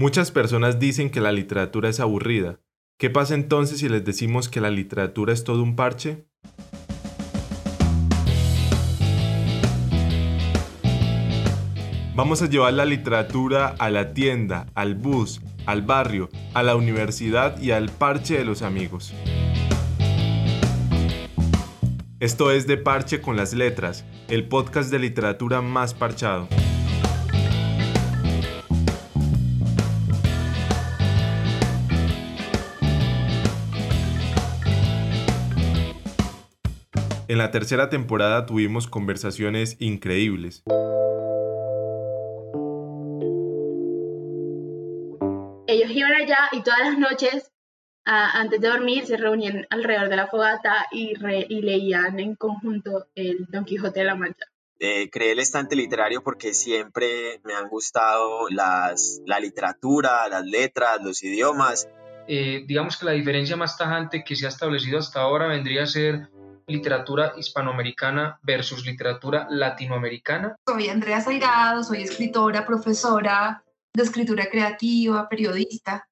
Muchas personas dicen que la literatura es aburrida. ¿Qué pasa entonces si les decimos que la literatura es todo un parche? Vamos a llevar la literatura a la tienda, al bus, al barrio, a la universidad y al parche de los amigos. Esto es De Parche con las Letras, el podcast de literatura más parchado. En la tercera temporada tuvimos conversaciones increíbles. Ellos iban allá y todas las noches, antes de dormir, se reunían alrededor de la fogata y, leían en conjunto el Don Quijote de la Mancha. Eh, creé el estante literario porque siempre me han gustado las, la literatura, las letras, los idiomas. Eh, digamos que la diferencia más tajante que se ha establecido hasta ahora vendría a ser literatura hispanoamericana versus literatura latinoamericana? Soy Andrea Zairado, soy escritora, profesora de escritura creativa, periodista.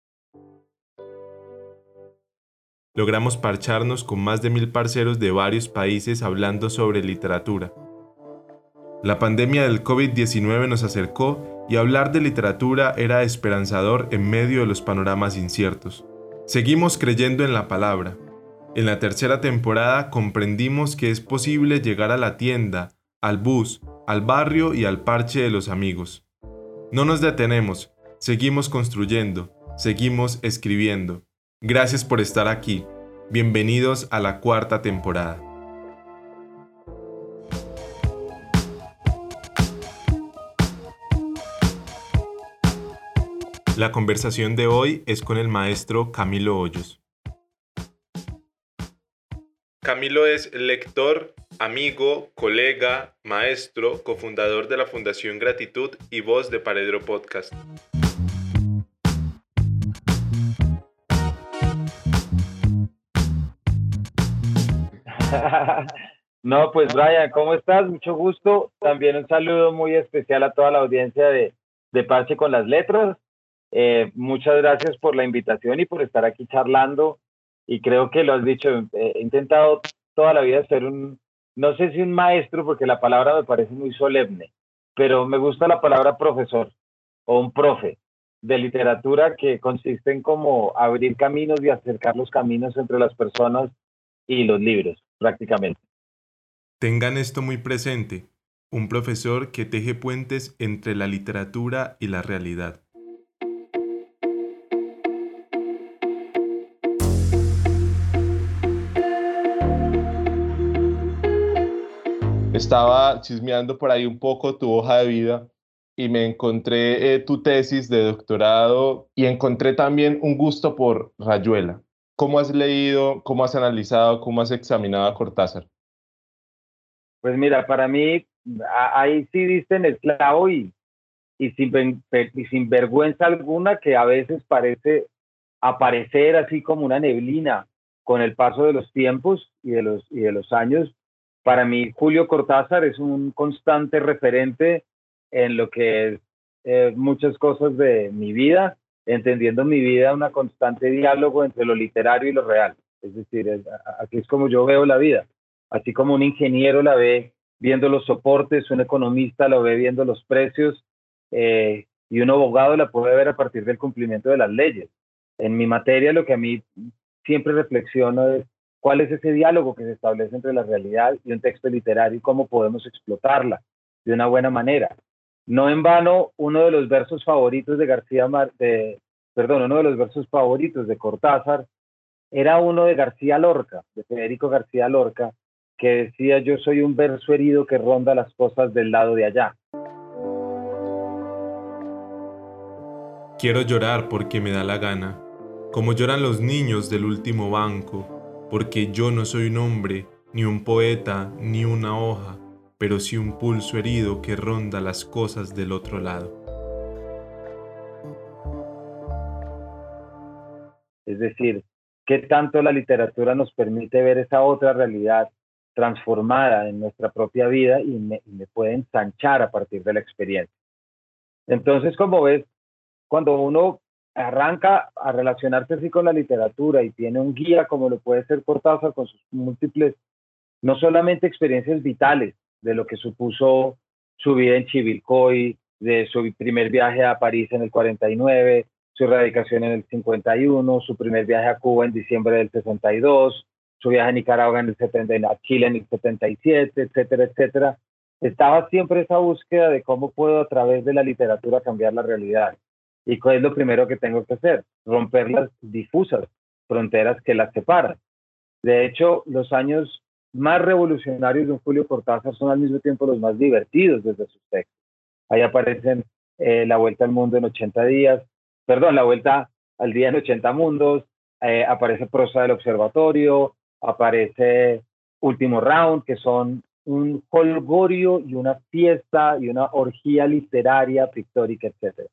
Logramos parcharnos con más de mil parceros de varios países hablando sobre literatura. La pandemia del COVID-19 nos acercó y hablar de literatura era esperanzador en medio de los panoramas inciertos. Seguimos creyendo en la palabra, en la tercera temporada comprendimos que es posible llegar a la tienda, al bus, al barrio y al parche de los amigos. No nos detenemos, seguimos construyendo, seguimos escribiendo. Gracias por estar aquí. Bienvenidos a la cuarta temporada. La conversación de hoy es con el maestro Camilo Hoyos. Camilo es lector, amigo, colega, maestro, cofundador de la Fundación Gratitud y voz de Paredro Podcast. No, pues Brian, ¿cómo estás? Mucho gusto. También un saludo muy especial a toda la audiencia de, de con las Letras. Eh, muchas gracias por la invitación y por estar aquí charlando y creo que lo has dicho, he intentado toda la vida ser un, no sé si un maestro, porque la palabra me parece muy solemne, pero me gusta la palabra profesor o un profe de literatura que consiste en como abrir caminos y acercar los caminos entre las personas y los libros, prácticamente. Tengan esto muy presente, un profesor que teje puentes entre la literatura y la realidad. Estaba chismeando por ahí un poco tu hoja de vida y me encontré eh, tu tesis de doctorado y encontré también un gusto por Rayuela. ¿Cómo has leído, cómo has analizado, cómo has examinado a Cortázar? Pues mira, para mí ahí sí diste en el clavo y, y, sin, y sin vergüenza alguna que a veces parece aparecer así como una neblina con el paso de los tiempos y de los, y de los años, para mí Julio Cortázar es un constante referente en lo que es eh, muchas cosas de mi vida, entendiendo mi vida una constante diálogo entre lo literario y lo real. Es decir, aquí es como yo veo la vida, así como un ingeniero la ve viendo los soportes, un economista lo ve viendo los precios eh, y un abogado la puede ver a partir del cumplimiento de las leyes. En mi materia lo que a mí siempre reflexiono es cuál es ese diálogo que se establece entre la realidad y un texto literario y cómo podemos explotarla de una buena manera. No en vano, uno de los versos favoritos de García Mar de, perdón, uno de los versos favoritos de Cortázar era uno de García Lorca, de Federico García Lorca, que decía yo soy un verso herido que ronda las cosas del lado de allá. Quiero llorar porque me da la gana, como lloran los niños del último banco, porque yo no soy un hombre, ni un poeta, ni una hoja, pero sí un pulso herido que ronda las cosas del otro lado. Es decir, ¿qué tanto la literatura nos permite ver esa otra realidad transformada en nuestra propia vida y me, me puede ensanchar a partir de la experiencia? Entonces, como ves, cuando uno arranca a relacionarse así con la literatura y tiene un guía como lo puede ser Cortázar con sus múltiples, no solamente experiencias vitales de lo que supuso su vida en Chivilcoy, de su primer viaje a París en el 49, su erradicación en el 51, su primer viaje a Cuba en diciembre del 62, su viaje a Nicaragua en el 70, a Chile en el 77, etcétera, etcétera. Estaba siempre esa búsqueda de cómo puedo a través de la literatura cambiar la realidad. ¿Y cuál es lo primero que tengo que hacer? Romper las difusas fronteras que las separan. De hecho, los años más revolucionarios de un Julio Cortázar son al mismo tiempo los más divertidos desde sus textos. Ahí aparecen eh, La Vuelta al Mundo en 80 días, perdón, La Vuelta al Día en 80 Mundos, eh, aparece Prosa del Observatorio, aparece Último Round, que son un colgorio y una fiesta y una orgía literaria, pictórica, etc.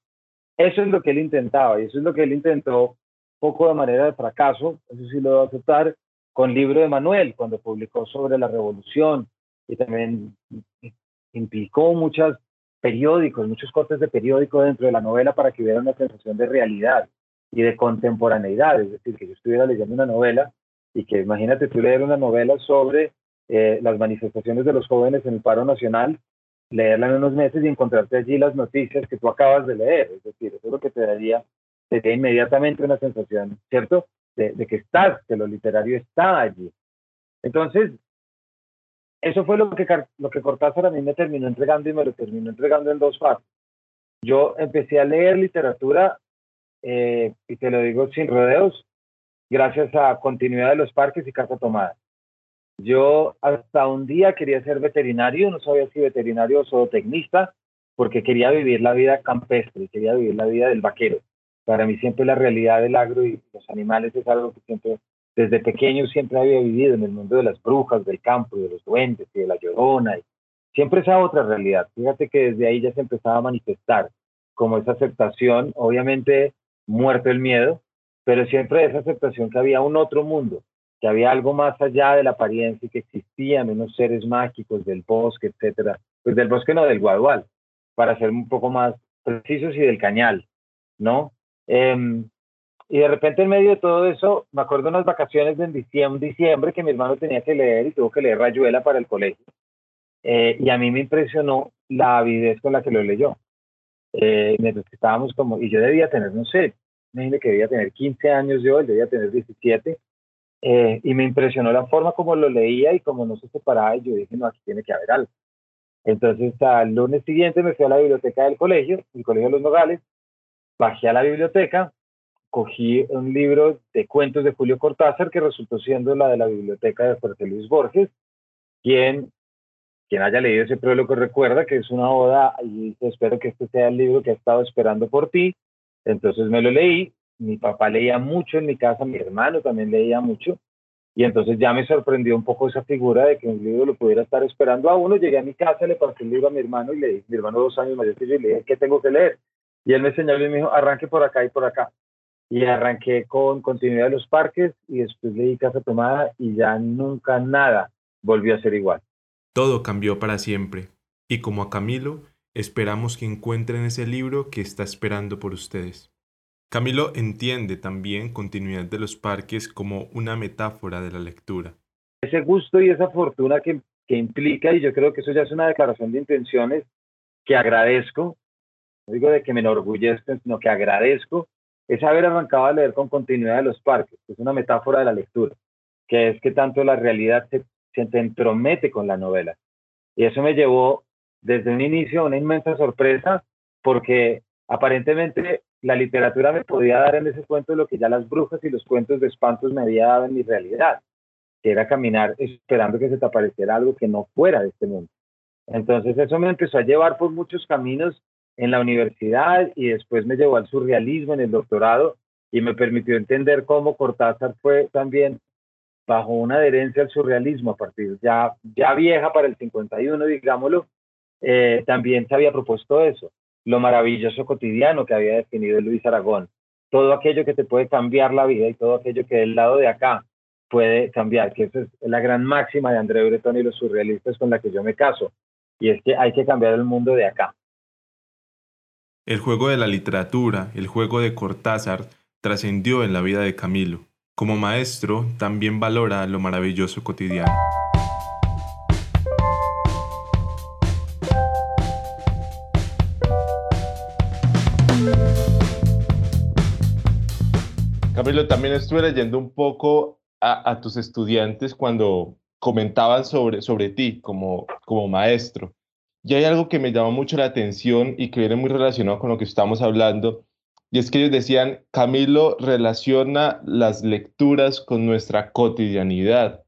Eso es lo que él intentaba y eso es lo que él intentó poco de manera de fracaso, eso sí lo debo aceptar, con Libro de Manuel, cuando publicó sobre la revolución y también implicó muchos periódicos, muchos cortes de periódico dentro de la novela para que hubiera una sensación de realidad y de contemporaneidad, es decir, que yo estuviera leyendo una novela y que imagínate tú leer una novela sobre eh, las manifestaciones de los jóvenes en el paro nacional, leerla en unos meses y encontrarte allí las noticias que tú acabas de leer. Es decir, eso es lo que te daría, te daría inmediatamente una sensación, ¿cierto? De, que estás, que lo literario está allí. Entonces, eso fue lo que, lo que Cortázar a mí me terminó entregando y me lo terminó entregando en dos partes. Yo empecé a leer literatura, eh, y te lo digo sin rodeos, gracias a Continuidad de los Parques y Casa Tomada. Yo hasta un día quería ser veterinario, no sabía si veterinario o zootecnista, porque quería vivir la vida campestre, quería vivir la vida del vaquero. Para mí siempre la realidad del agro y los animales es algo que siempre, desde pequeño siempre había vivido en el mundo de las brujas, del campo, de los duendes y de la llorona. Y siempre esa otra realidad. Fíjate que desde ahí ya se empezaba a manifestar como esa aceptación, obviamente muerto el miedo, pero siempre esa aceptación que había un otro mundo, que había algo más allá de la apariencia y que existían unos seres mágicos del bosque, etcétera. Pues del bosque no, del guadual, para ser un poco más precisos y del cañal, ¿no? Em, y de repente en medio de todo eso, me acuerdo unas vacaciones de diciembre, diciembre que mi hermano tenía que leer y tuvo que leer Rayuela para el colegio. Eh, y a mí me impresionó la avidez con la que lo leyó. Eh, mientras que estábamos como, y yo debía tener, no sé, imagínate que debía tener 15 años yo, él debía tener 17, eh, y me impresionó la forma como lo leía y como no se separaba, y yo dije, no, aquí tiene que haber algo. Entonces, al lunes siguiente me fui a la biblioteca del colegio, el Colegio de los Nogales, bajé a la biblioteca, cogí un libro de cuentos de Julio Cortázar, que resultó siendo la de la biblioteca de Fuerte Luis Borges, quien, quien haya leído ese prólogo recuerda que es una oda, y espero que este sea el libro que ha estado esperando por ti, entonces me lo leí, mi papá leía mucho en mi casa, mi hermano también leía mucho, y entonces ya me sorprendió un poco esa figura de que un libro lo pudiera estar esperando a uno. Llegué a mi casa, le pasé el libro a mi hermano y le dije, mi hermano dos años mayor que yo, y le dije, ¿qué tengo que leer? Y él me señaló y me dijo, arranque por acá y por acá. Y arranqué con Continuidad de los Parques y después leí Casa Tomada y ya nunca nada volvió a ser igual. Todo cambió para siempre. Y como a Camilo, Esperamos que encuentren ese libro que está esperando por ustedes. Camilo entiende también continuidad de los parques como una metáfora de la lectura. Ese gusto y esa fortuna que, que implica, y yo creo que eso ya es una declaración de intenciones que agradezco, no digo de que me enorgullezca, sino que agradezco, es haber arrancado a leer con continuidad de los parques, que es una metáfora de la lectura, que es que tanto la realidad se, se entromete con la novela. Y eso me llevó desde un inicio una inmensa sorpresa porque aparentemente la literatura me podía dar en ese cuento lo que ya las brujas y los cuentos de espantos me había dado en mi realidad, que era caminar esperando que se te apareciera algo que no fuera de este mundo. Entonces eso me empezó a llevar por muchos caminos en la universidad y después me llevó al surrealismo en el doctorado y me permitió entender cómo Cortázar fue también bajo una adherencia al surrealismo a partir ya, ya vieja para el 51, digámoslo, eh, también se había propuesto eso, lo maravilloso cotidiano que había definido Luis Aragón, todo aquello que te puede cambiar la vida y todo aquello que del lado de acá puede cambiar, que esa es la gran máxima de André Breton y los surrealistas con la que yo me caso, y es que hay que cambiar el mundo de acá. El juego de la literatura, el juego de Cortázar, trascendió en la vida de Camilo. Como maestro, también valora lo maravilloso cotidiano. Camilo, también estuve leyendo un poco a, tus estudiantes cuando comentaban sobre, sobre ti como, como maestro. Y hay algo que me llamó mucho la atención y que viene muy relacionado con lo que estamos hablando, y es que ellos decían, Camilo relaciona las lecturas con nuestra cotidianidad.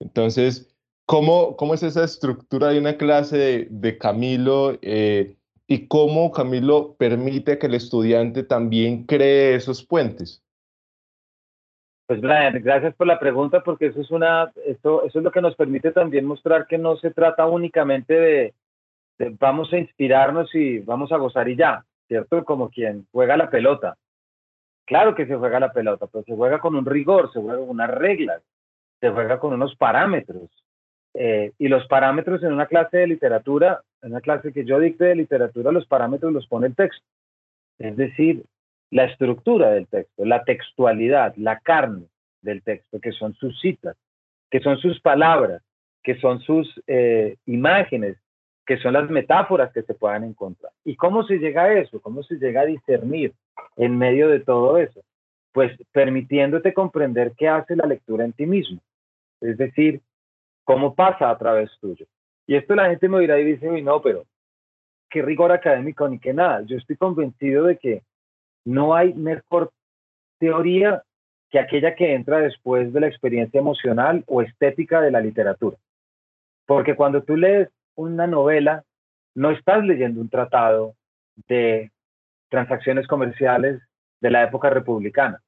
Entonces, ¿cómo, cómo es esa estructura de una clase de, Camilo eh, y cómo Camilo permite que el estudiante también cree esos puentes? Pues Brian, gracias por la pregunta porque eso es una, esto, eso es lo que nos permite también mostrar que no se trata únicamente de, vamos a inspirarnos y vamos a gozar y ya, ¿cierto? Como quien juega la pelota. Claro que se juega la pelota, pero se juega con un rigor, se juega con unas reglas, se juega con unos parámetros. Eh, y los parámetros en una clase de literatura, en una clase que yo dicte de literatura, los parámetros los pone el texto. Es decir, la estructura del texto, la textualidad, la carne del texto, que son sus citas, que son sus palabras, que son sus eh, imágenes, que son las metáforas que se puedan encontrar. ¿Y cómo se llega a eso? ¿Cómo se llega a discernir en medio de todo eso? Pues permitiéndote comprender qué hace la lectura en ti mismo. Es decir, cómo pasa a través tuyo. Y esto la gente me dirá y dice, uy, no, pero qué rigor académico ni qué nada. Yo estoy convencido de que no hay mejor teoría que aquella que entra después de la experiencia emocional o estética de la literatura. Porque cuando tú lees una novela, no estás leyendo un tratado de transacciones comerciales de la época republicana.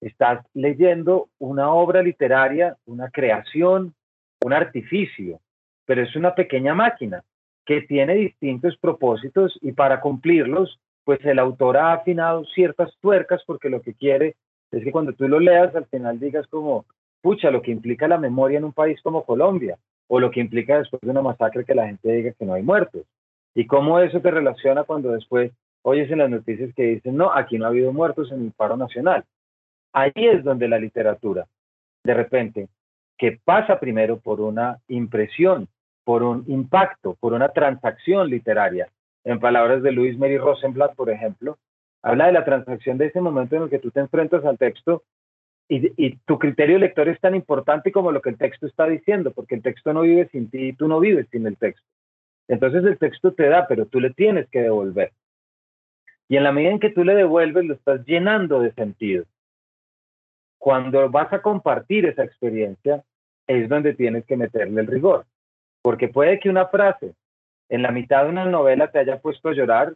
Estás leyendo una obra literaria, una creación, un artificio, pero es una pequeña máquina que tiene distintos propósitos y para cumplirlos, pues el autor ha afinado ciertas tuercas porque lo que quiere es que cuando tú lo leas al final digas como, pucha, lo que implica la memoria en un país como Colombia, o lo que implica después de una masacre que la gente diga que no hay muertos. Y cómo eso te relaciona cuando después oyes en las noticias que dicen, no, aquí no ha habido muertos en el paro nacional. Ahí es donde la literatura, de repente, que pasa primero por una impresión, por un impacto, por una transacción literaria. En palabras de Luis Mary Rosenblatt, por ejemplo, habla de la transacción de ese momento en el que tú te enfrentas al texto y, tu criterio lector es tan importante como lo que el texto está diciendo, porque el texto no vive sin ti y tú no vives sin el texto. Entonces el texto te da, pero tú le tienes que devolver. Y en la medida en que tú le devuelves, lo estás llenando de sentido. Cuando vas a compartir esa experiencia, es donde tienes que meterle el rigor. Porque puede que una frase en la mitad de una novela te haya puesto a llorar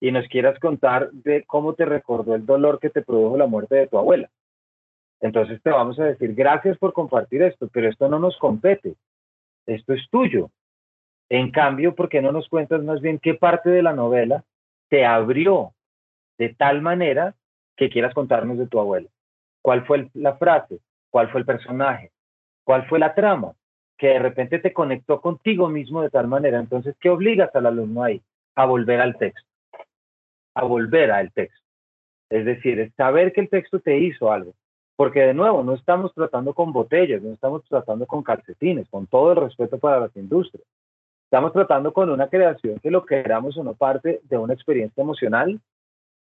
y nos quieras contar de cómo te recordó el dolor que te produjo la muerte de tu abuela. Entonces te vamos a decir, gracias por compartir esto, pero esto no nos compete, esto es tuyo. En cambio, ¿por qué no nos cuentas más bien qué parte de la novela te abrió de tal manera que quieras contarnos de tu abuela? ¿Cuál fue la frase? ¿Cuál fue el personaje? ¿Cuál fue la trama? Que de repente te conectó contigo mismo de tal manera. Entonces, ¿qué obligas al alumno ahí? A volver al texto. A volver al texto. Es decir, es saber que el texto te hizo algo porque de nuevo, no estamos tratando con botellas, no estamos tratando con calcetines, con todo el respeto para las industrias. Estamos tratando con una creación que lo queramos o no parte de una experiencia emocional.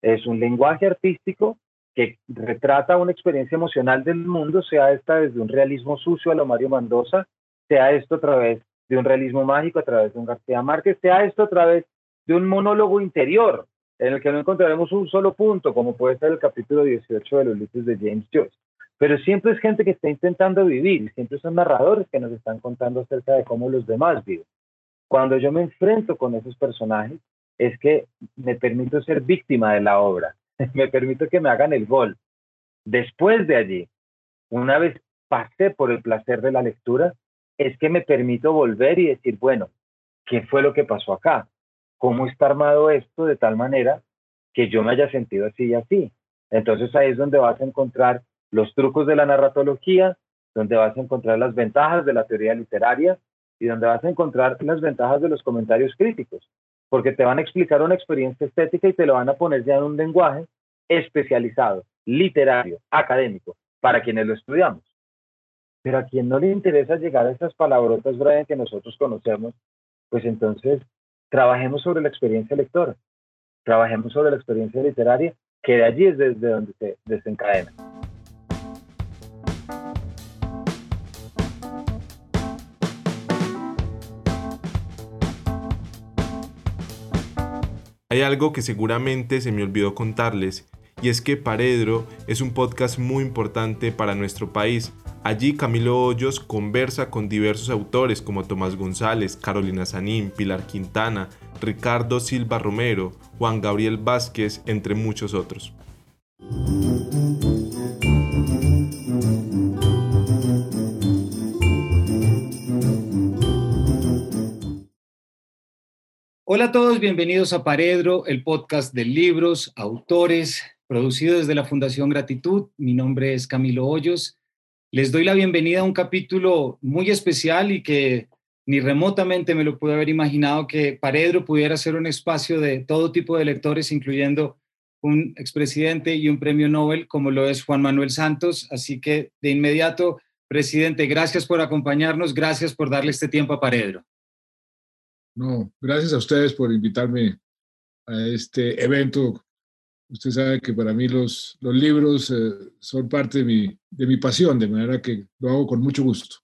Es un lenguaje artístico que retrata una experiencia emocional del mundo, sea esta desde un realismo sucio a lo Mario Mendoza, sea esto a través de un realismo mágico, a través de un García Márquez, sea esto a través de un monólogo interior, en el que no encontraremos un solo punto, como puede ser el capítulo 18 de los libros de James Joyce. Pero siempre es gente que está intentando vivir, siempre son narradores que nos están contando acerca de cómo los demás viven. Cuando yo me enfrento con esos personajes, es que me permito ser víctima de la obra, me permito que me hagan el gol. Después de allí, una vez pasé por el placer de la lectura, es que me permito volver y decir, bueno, ¿qué fue lo que pasó acá? cómo está armado esto de tal manera que yo me haya sentido así y así. Entonces ahí es donde vas a encontrar los trucos de la narratología, donde vas a encontrar las ventajas de la teoría literaria y donde vas a encontrar las ventajas de los comentarios críticos. porque te van a explicar una experiencia estética y te lo van a poner ya en un lenguaje especializado, literario, académico, para quienes lo estudiamos. Pero a quien no le interesa llegar a esas palabrotas, Brian, que nosotros conocemos, pues entonces trabajemos sobre la experiencia lectora, trabajemos sobre la experiencia literaria, que de allí es desde donde se desencadena. Hay algo que seguramente se me olvidó contarles, y es que Paredro es un podcast muy importante para nuestro país. Allí Camilo Hoyos conversa con diversos autores como Tomás González, Carolina Sanín, Pilar Quintana, Ricardo Silva Romero, Juan Gabriel Vázquez, entre muchos otros. Hola a todos, bienvenidos a Paredro, el podcast de libros, autores, producido desde la Fundación Gratitud. Mi nombre es Camilo Hoyos. Les doy la bienvenida a un capítulo muy especial y que ni remotamente me lo pude haber imaginado que Paredro pudiera ser un espacio de todo tipo de lectores, incluyendo un expresidente y un premio Nobel como lo es Juan Manuel Santos. Así que de inmediato, presidente, gracias por acompañarnos, gracias por darle este tiempo a Paredro. No, gracias a ustedes por invitarme a este evento. Usted sabe que para mí los, libros eh, son parte de mi, de mi pasión, de manera que lo hago con mucho gusto.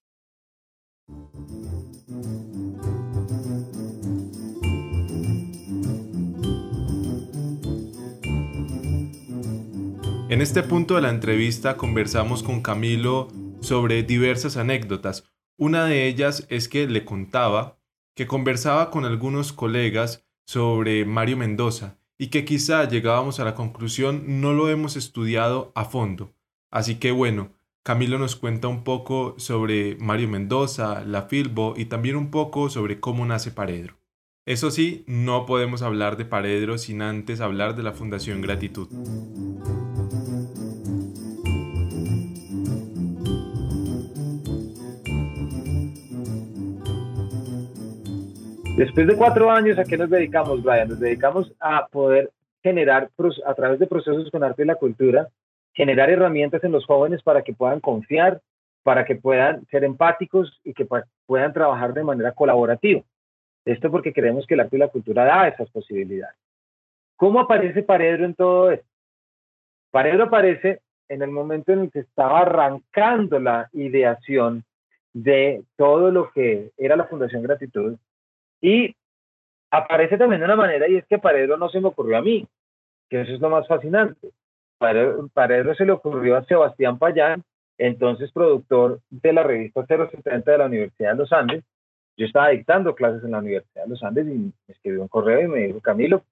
En este punto de la entrevista conversamos con Camilo sobre diversas anécdotas. Una de ellas es que le contaba que conversaba con algunos colegas sobre Mario Mendoza y que quizá llegábamos a la conclusión no lo hemos estudiado a fondo. Así que bueno, Camilo nos cuenta un poco sobre Mario Mendoza, la Filbo y también un poco sobre cómo nace Paredro. Eso sí, no podemos hablar de Paredro sin antes hablar de la Fundación Gratitud. Después de cuatro años, ¿a qué nos dedicamos, Brian? Nos dedicamos a poder generar, a través de procesos con arte y la cultura, generar herramientas en los jóvenes para que puedan confiar, para que puedan ser empáticos y que puedan trabajar de manera colaborativa. Esto porque creemos que el arte y la cultura da esas posibilidades. ¿Cómo aparece Paredro en todo esto? Paredro aparece en el momento en el que estaba arrancando la ideación de todo lo que era la Fundación Gratitud y aparece también de una manera, y es que Paredro no se me ocurrió a mí, que eso es lo más fascinante. Paredro, se le ocurrió a Sebastián Payán, entonces productor de la revista 070 de la Universidad de los Andes. Yo estaba dictando clases en la Universidad de los Andes y me escribió un correo y me dijo, Camilo,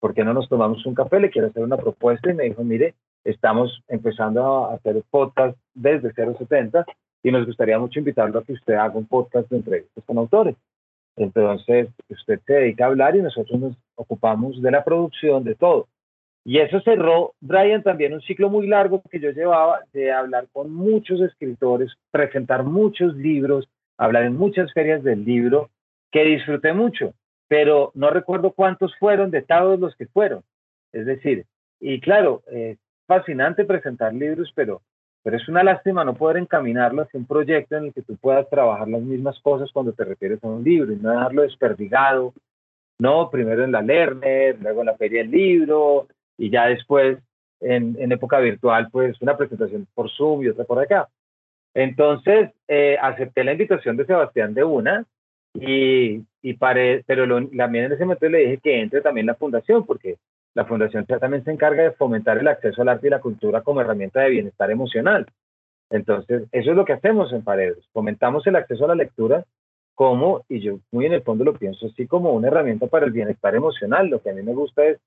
¿por qué no nos tomamos un café? Le quiero hacer una propuesta y me dijo, mire, estamos empezando a hacer podcast desde 070 y nos gustaría mucho invitarlo a que usted haga un podcast de entrevistas con autores. Entonces, usted se dedica a hablar y nosotros nos ocupamos de la producción, de todo. Y eso cerró, Brian, también un ciclo muy largo que yo llevaba de hablar con muchos escritores, presentar muchos libros, hablar en muchas ferias del libro, que disfruté mucho, pero no recuerdo cuántos fueron de todos los que fueron. Es decir, y claro, es fascinante presentar libros, pero pero es una lástima no poder encaminarlo hacia un proyecto en el que tú puedas trabajar las mismas cosas cuando te refieres a un libro y no dejarlo desperdigado, no, primero en la Lerner, luego en la Feria del Libro y ya después en, en época virtual, pues una presentación por Zoom y otra por acá. Entonces, eh, acepté la invitación de Sebastián de una y, y paré, pero lo, también en ese momento le dije que entre también la fundación, porque la Fundación también se encarga de fomentar el acceso al arte y la cultura como herramienta de bienestar emocional. Entonces, eso es lo que hacemos en Paredes. Fomentamos el acceso a la lectura como, y yo muy en el fondo lo pienso así, como una herramienta para el bienestar emocional. Lo que a mí me gusta es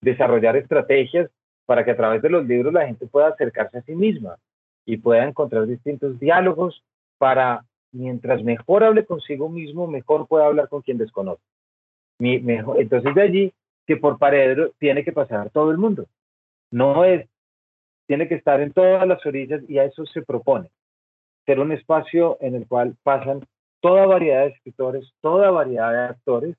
desarrollar estrategias para que a través de los libros la gente pueda acercarse a sí misma y pueda encontrar distintos diálogos para, mientras mejor hable consigo mismo, mejor pueda hablar con quien desconoce. mejor, entonces de allí que por Paredro tiene que pasar todo el mundo. No es, tiene que estar en todas las orillas y a eso se propone. Ser un espacio en el cual pasan toda variedad de escritores, toda variedad de actores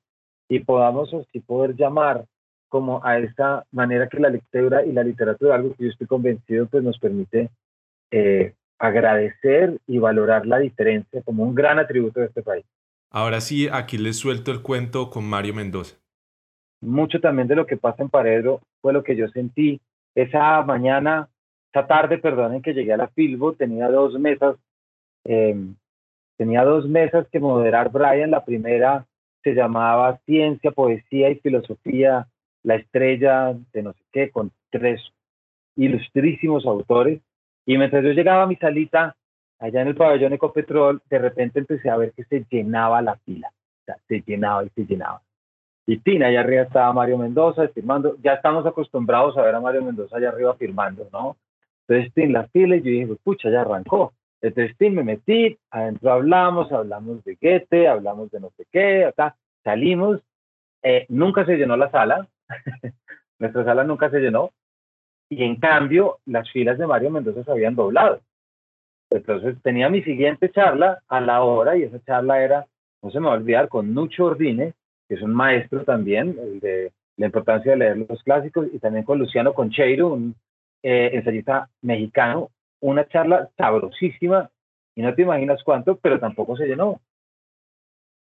y podamos así poder llamar como a esa manera que la lectura y la literatura, algo que yo estoy convencido, pues nos permite eh, agradecer y valorar la diferencia como un gran atributo de este país. Ahora sí, aquí les suelto el cuento con Mario Mendoza. Mucho también de lo que pasa en Paredro fue lo que yo sentí esa mañana, esa tarde, perdón, en que llegué a la Filbo, tenía dos mesas, em, tenía dos mesas que moderar Brian. La primera se llamaba Ciencia, Poesía y Filosofía, la estrella de no sé qué, con tres ilustrísimos autores. Y mientras yo llegaba a mi salita, allá en el pabellón Ecopetrol, de repente empecé a ver que se llenaba la fila. Se llenaba y se llenaba. Y Tina, allá arriba estaba Mario Mendoza firmando. Ya estamos acostumbrados a ver a Mario Mendoza allá arriba firmando, ¿no? Entonces, Tin, la fila, y yo dije, pucha, ya arrancó. Entonces, Tin, me metí, adentro hablamos, hablamos de Goethe, hablamos de no sé qué, acá salimos. Eh, nunca se llenó la sala, nuestra sala nunca se llenó, y en cambio, las filas de Mario Mendoza se habían doblado. Entonces tenía mi siguiente charla a la hora y esa charla era, no se me va a olvidar, con Nucho Ordine, que es un maestro también de la importancia de leer los clásicos, y también con Luciano Concheiro, un eh, ensayista mexicano, una charla sabrosísima, y no te imaginas cuánto, pero tampoco se llenó.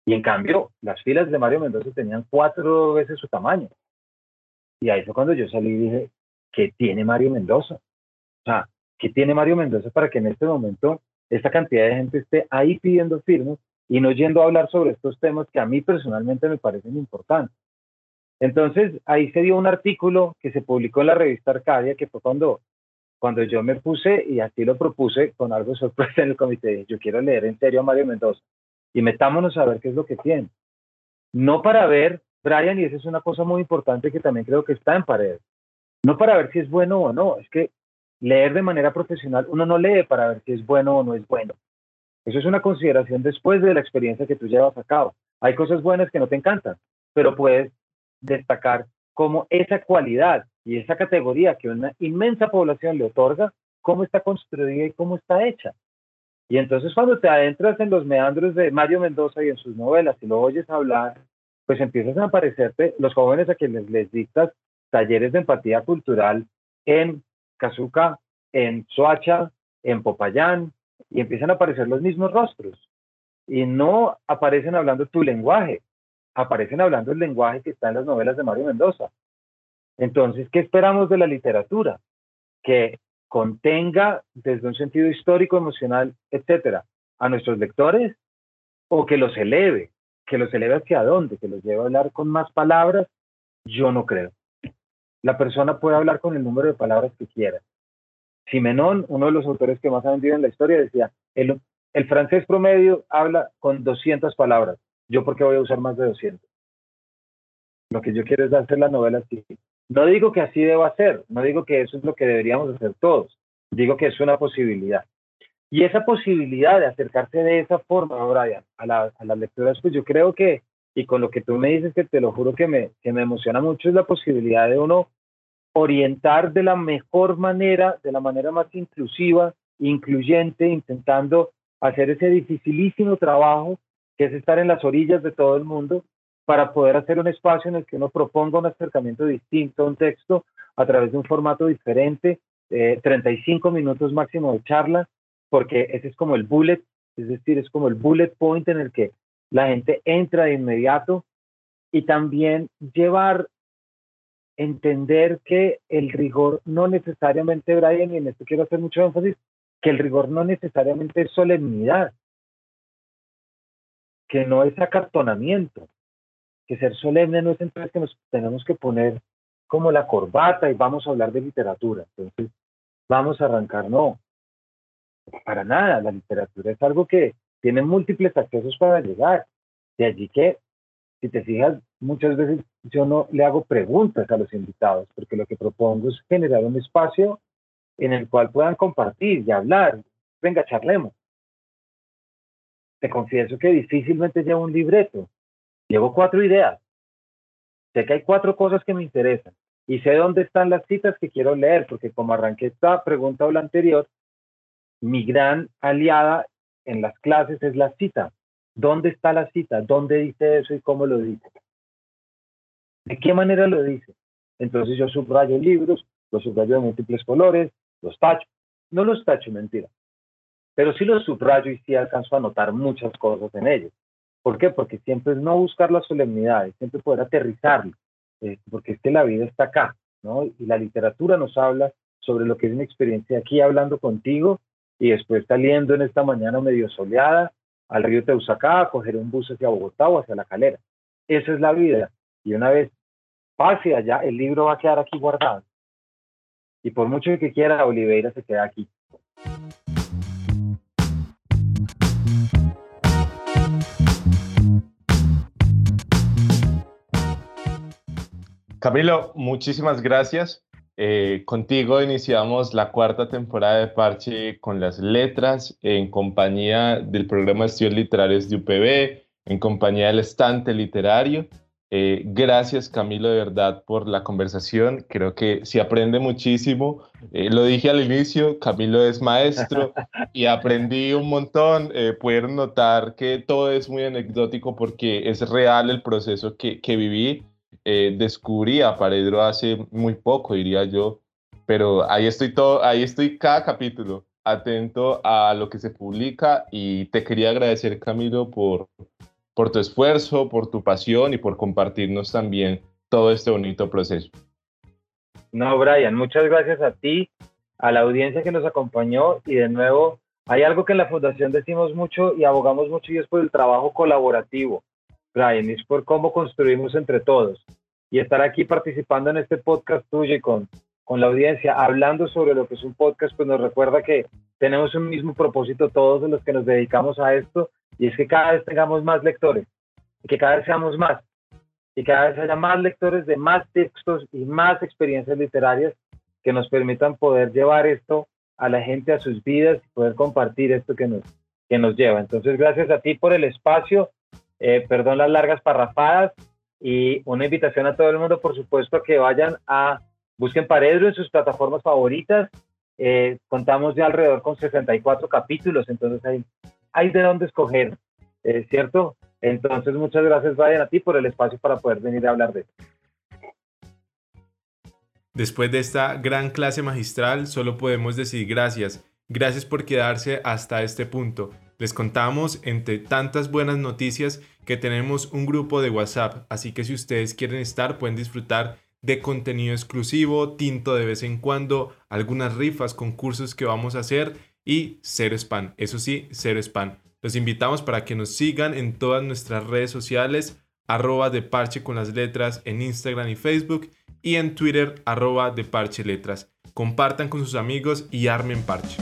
Y en cambio, las filas de Mario Mendoza tenían cuatro veces su tamaño. Y ahí fue cuando yo salí y dije, ¿qué tiene Mario Mendoza? O sea, ¿qué tiene Mario Mendoza para que en este momento esta cantidad de gente esté ahí pidiendo firmas y no yendo a hablar sobre estos temas que a mí personalmente me parecen importantes? Entonces, ahí se dio un artículo que se publicó en la revista Arcadia, que fue cuando, cuando yo me puse y así lo propuse con algo sorpresa en el comité. Yo quiero leer en serio a Mario Mendoza y metámonos a ver qué es lo que tiene. No para ver, Brian, y esa es una cosa muy importante que también creo que está en pared, no para ver si es bueno o no, es que leer de manera profesional, uno no lee para ver si es bueno o no es bueno. Eso es una consideración después de la experiencia que tú llevas a cabo. Hay cosas buenas que no te encantan, pero puedes destacar cómo esa cualidad y esa categoría que una inmensa población le otorga, cómo está construida y cómo está hecha. Y entonces cuando te adentras en los meandros de Mario Mendoza y en sus novelas y lo oyes hablar, pues empiezan a aparecerte los jóvenes a quienes les dictas talleres de empatía cultural en Cazuca, en Soacha, en Popayán, y empiezan a aparecer los mismos rostros. Y no aparecen hablando tu lenguaje, aparecen hablando el lenguaje que está en las novelas de Mario Mendoza. Entonces, ¿qué esperamos de la literatura? Que contenga desde un sentido histórico, emocional, etcétera, a nuestros lectores o que los eleve, que los eleve hacia dónde, que los lleve a hablar con más palabras, yo no creo la persona puede hablar con el número de palabras que quiera. Simenón, uno de los autores que más ha vendido en la historia, decía, el, el francés promedio habla con 200 palabras. ¿Yo por qué voy a usar más de 200? Lo que yo quiero es hacer la novela así. No digo que así deba ser, no digo que eso es lo que deberíamos hacer todos, digo que es una posibilidad. Y esa posibilidad de acercarse de esa forma, Brian, a, la, a las lecturas, pues yo creo que y con lo que tú me dices, que te lo juro que me, que me emociona mucho, es la posibilidad de uno orientar de la mejor manera, de la manera más inclusiva, incluyente, intentando hacer ese dificilísimo trabajo que es estar en las orillas de todo el mundo para poder hacer un espacio en el que uno proponga un acercamiento distinto un texto a través de un formato diferente, eh, 35 minutos máximo de charla, porque ese es como el bullet, es decir, es como el bullet point en el que la gente entra de inmediato y también llevar, entender que el rigor no necesariamente, Brian, y en esto quiero hacer mucho énfasis, que el rigor no necesariamente es solemnidad, que no es acartonamiento, que ser solemne no es entonces que nos tenemos que poner como la corbata y vamos a hablar de literatura, entonces vamos a arrancar, no, para nada, la literatura es algo que tienen múltiples accesos para llegar. De allí que, si te fijas, muchas veces yo no le hago preguntas a los invitados, porque lo que propongo es generar un espacio en el cual puedan compartir y hablar. Venga, charlemos. Te confieso que difícilmente llevo un libreto. Llevo cuatro ideas. Sé que hay cuatro cosas que me interesan y sé dónde están las citas que quiero leer, porque como arranqué esta pregunta o la anterior, mi gran aliada en las clases es la cita. ¿Dónde está la cita? ¿Dónde dice eso y cómo lo dice? ¿De qué manera lo dice? Entonces yo subrayo libros, los subrayo de múltiples colores, los tacho. No los tacho, mentira. Pero sí los subrayo y sí alcanzo a notar muchas cosas en ellos. ¿Por qué? Porque siempre es no buscar las solemnidades, siempre poder aterrizarlo, eh, porque es que la vida está acá, ¿no? Y la literatura nos habla sobre lo que es mi experiencia aquí hablando contigo y después saliendo en esta mañana medio soleada al río Teusacá a coger un bus hacia Bogotá o hacia La Calera. Esa es la vida. Y una vez pase allá, el libro va a quedar aquí guardado. Y por mucho que quiera, Oliveira se queda aquí. Camilo, muchísimas gracias. Eh, contigo iniciamos la cuarta temporada de Parche con las letras en compañía del programa de estudios literarios de UPB, en compañía del estante literario. Eh, gracias Camilo de verdad por la conversación. Creo que se aprende muchísimo. Eh, lo dije al inicio, Camilo es maestro y aprendí un montón. pudieron notar que todo es muy anecdótico porque es real el proceso que, que viví eh, descubrí a Paredro hace muy poco, diría yo, pero ahí estoy todo, ahí estoy cada capítulo atento a lo que se publica y te quería agradecer Camilo por, por tu esfuerzo, por tu pasión y por compartirnos también todo este bonito proceso. No, Brian, muchas gracias a ti, a la audiencia que nos acompañó y de nuevo, hay algo que en la Fundación decimos mucho y abogamos mucho y es por el trabajo colaborativo. Brian, es por cómo construimos entre todos. Y estar aquí participando en este podcast tuyo y con, con la audiencia, hablando sobre lo que es un podcast, pues nos recuerda que tenemos un mismo propósito todos los que nos dedicamos a esto, y es que cada vez tengamos más lectores, y que cada vez seamos más, y cada vez haya más lectores de más textos y más experiencias literarias que nos permitan poder llevar esto a la gente, a sus vidas, y poder compartir esto que nos, que nos lleva. Entonces, gracias a ti por el espacio eh, perdón las largas parrafadas y una invitación a todo el mundo, por supuesto, a que vayan a busquen Paredro en sus plataformas favoritas. Eh, contamos ya alrededor con 64 capítulos, entonces hay, hay de dónde escoger, eh, ¿cierto? Entonces, muchas gracias, vayan a ti por el espacio para poder venir a hablar de esto. Después de esta gran clase magistral, solo podemos decir gracias. Gracias por quedarse hasta este punto. Les contamos entre tantas buenas noticias que tenemos un grupo de WhatsApp, así que si ustedes quieren estar pueden disfrutar de contenido exclusivo, tinto de vez en cuando, algunas rifas, concursos que vamos a hacer y cero spam. Eso sí, cero spam. Los invitamos para que nos sigan en todas nuestras redes sociales, arroba de parche con las letras en Instagram y Facebook y en Twitter arroba de parche letras. Compartan con sus amigos y armen parche.